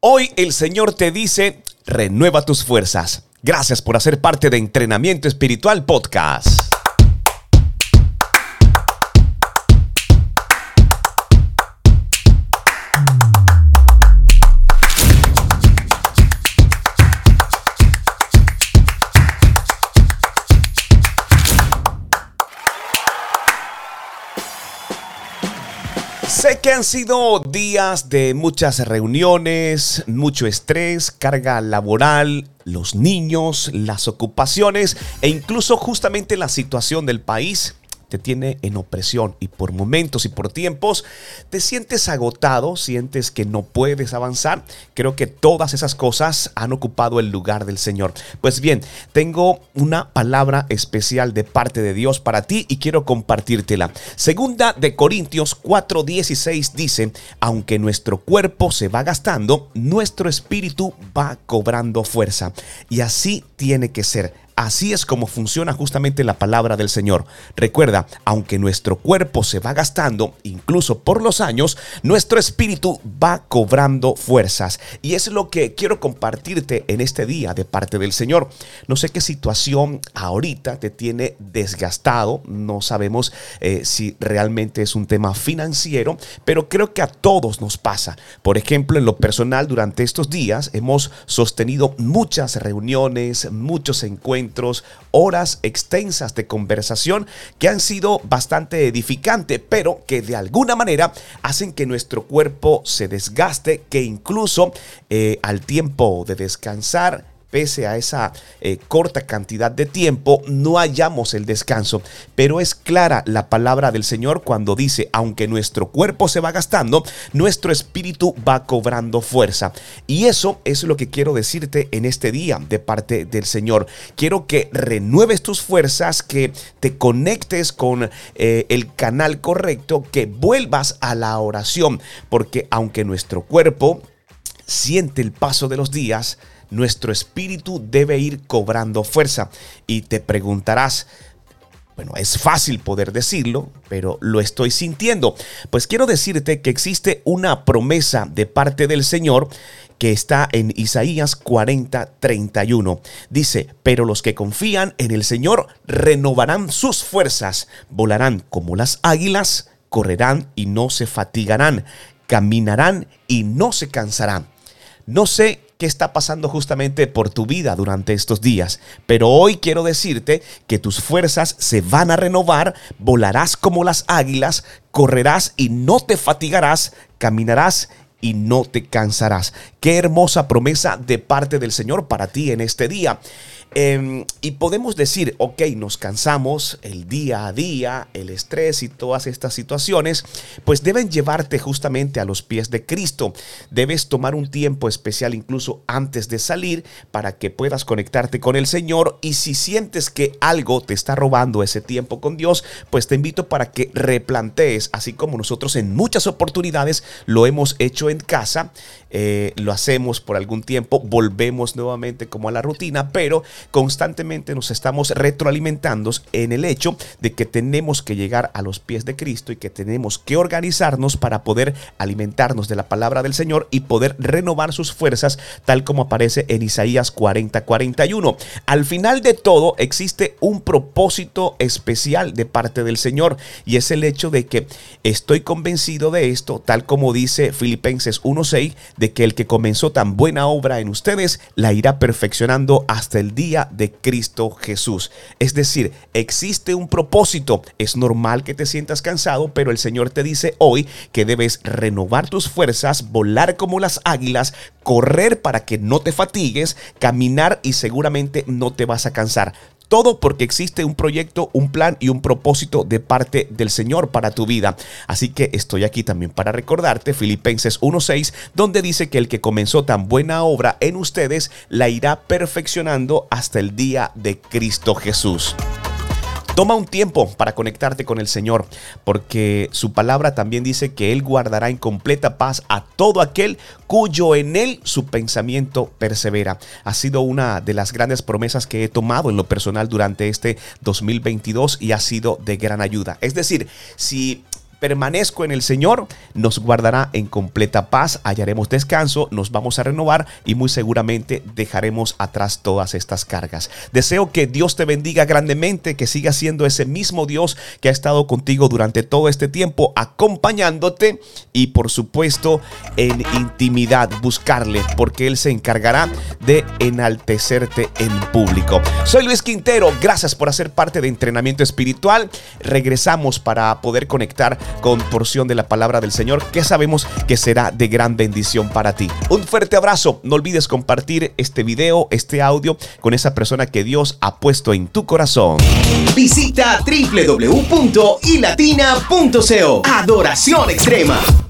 Hoy el Señor te dice, renueva tus fuerzas. Gracias por hacer parte de Entrenamiento Espiritual Podcast. Sé que han sido días de muchas reuniones, mucho estrés, carga laboral, los niños, las ocupaciones e incluso justamente la situación del país te tiene en opresión y por momentos y por tiempos te sientes agotado, sientes que no puedes avanzar. Creo que todas esas cosas han ocupado el lugar del Señor. Pues bien, tengo una palabra especial de parte de Dios para ti y quiero compartírtela. Segunda de Corintios 4:16 dice, aunque nuestro cuerpo se va gastando, nuestro espíritu va cobrando fuerza. Y así tiene que ser Así es como funciona justamente la palabra del Señor. Recuerda, aunque nuestro cuerpo se va gastando, incluso por los años, nuestro espíritu va cobrando fuerzas. Y es lo que quiero compartirte en este día de parte del Señor. No sé qué situación ahorita te tiene desgastado. No sabemos eh, si realmente es un tema financiero, pero creo que a todos nos pasa. Por ejemplo, en lo personal, durante estos días hemos sostenido muchas reuniones, muchos encuentros horas extensas de conversación que han sido bastante edificantes, pero que de alguna manera hacen que nuestro cuerpo se desgaste, que incluso eh, al tiempo de descansar pese a esa eh, corta cantidad de tiempo, no hallamos el descanso. Pero es clara la palabra del Señor cuando dice, aunque nuestro cuerpo se va gastando, nuestro espíritu va cobrando fuerza. Y eso es lo que quiero decirte en este día de parte del Señor. Quiero que renueves tus fuerzas, que te conectes con eh, el canal correcto, que vuelvas a la oración, porque aunque nuestro cuerpo siente el paso de los días, nuestro espíritu debe ir cobrando fuerza. Y te preguntarás, bueno, es fácil poder decirlo, pero lo estoy sintiendo. Pues quiero decirte que existe una promesa de parte del Señor que está en Isaías 40, 31. Dice, pero los que confían en el Señor renovarán sus fuerzas, volarán como las águilas, correrán y no se fatigarán, caminarán y no se cansarán. No sé qué está pasando justamente por tu vida durante estos días. Pero hoy quiero decirte que tus fuerzas se van a renovar, volarás como las águilas, correrás y no te fatigarás, caminarás y no te cansarás. Qué hermosa promesa de parte del Señor para ti en este día. Em, y podemos decir, ok, nos cansamos el día a día, el estrés y todas estas situaciones, pues deben llevarte justamente a los pies de Cristo. Debes tomar un tiempo especial incluso antes de salir para que puedas conectarte con el Señor y si sientes que algo te está robando ese tiempo con Dios, pues te invito para que replantees, así como nosotros en muchas oportunidades lo hemos hecho en casa, eh, lo hacemos por algún tiempo, volvemos nuevamente como a la rutina, pero constantemente nos estamos retroalimentando en el hecho de que tenemos que llegar a los pies de Cristo y que tenemos que organizarnos para poder alimentarnos de la palabra del Señor y poder renovar sus fuerzas, tal como aparece en Isaías 40, 41. Al final de todo existe un propósito especial de parte del Señor y es el hecho de que estoy convencido de esto, tal como dice Filipenses 1.6, de que el que comenzó tan buena obra en ustedes la irá perfeccionando hasta el día de Cristo Jesús. Es decir, existe un propósito. Es normal que te sientas cansado, pero el Señor te dice hoy que debes renovar tus fuerzas, volar como las águilas, correr para que no te fatigues, caminar y seguramente no te vas a cansar. Todo porque existe un proyecto, un plan y un propósito de parte del Señor para tu vida. Así que estoy aquí también para recordarte Filipenses 1.6, donde dice que el que comenzó tan buena obra en ustedes la irá perfeccionando hasta el día de Cristo Jesús. Toma un tiempo para conectarte con el Señor, porque su palabra también dice que Él guardará en completa paz a todo aquel cuyo en Él su pensamiento persevera. Ha sido una de las grandes promesas que he tomado en lo personal durante este 2022 y ha sido de gran ayuda. Es decir, si permanezco en el Señor, nos guardará en completa paz, hallaremos descanso, nos vamos a renovar y muy seguramente dejaremos atrás todas estas cargas. Deseo que Dios te bendiga grandemente, que siga siendo ese mismo Dios que ha estado contigo durante todo este tiempo, acompañándote y por supuesto en intimidad buscarle, porque Él se encargará de enaltecerte en público. Soy Luis Quintero, gracias por hacer parte de entrenamiento espiritual. Regresamos para poder conectar con porción de la palabra del Señor que sabemos que será de gran bendición para ti. Un fuerte abrazo, no olvides compartir este video, este audio con esa persona que Dios ha puesto en tu corazón. Visita www.ilatina.co. Adoración extrema.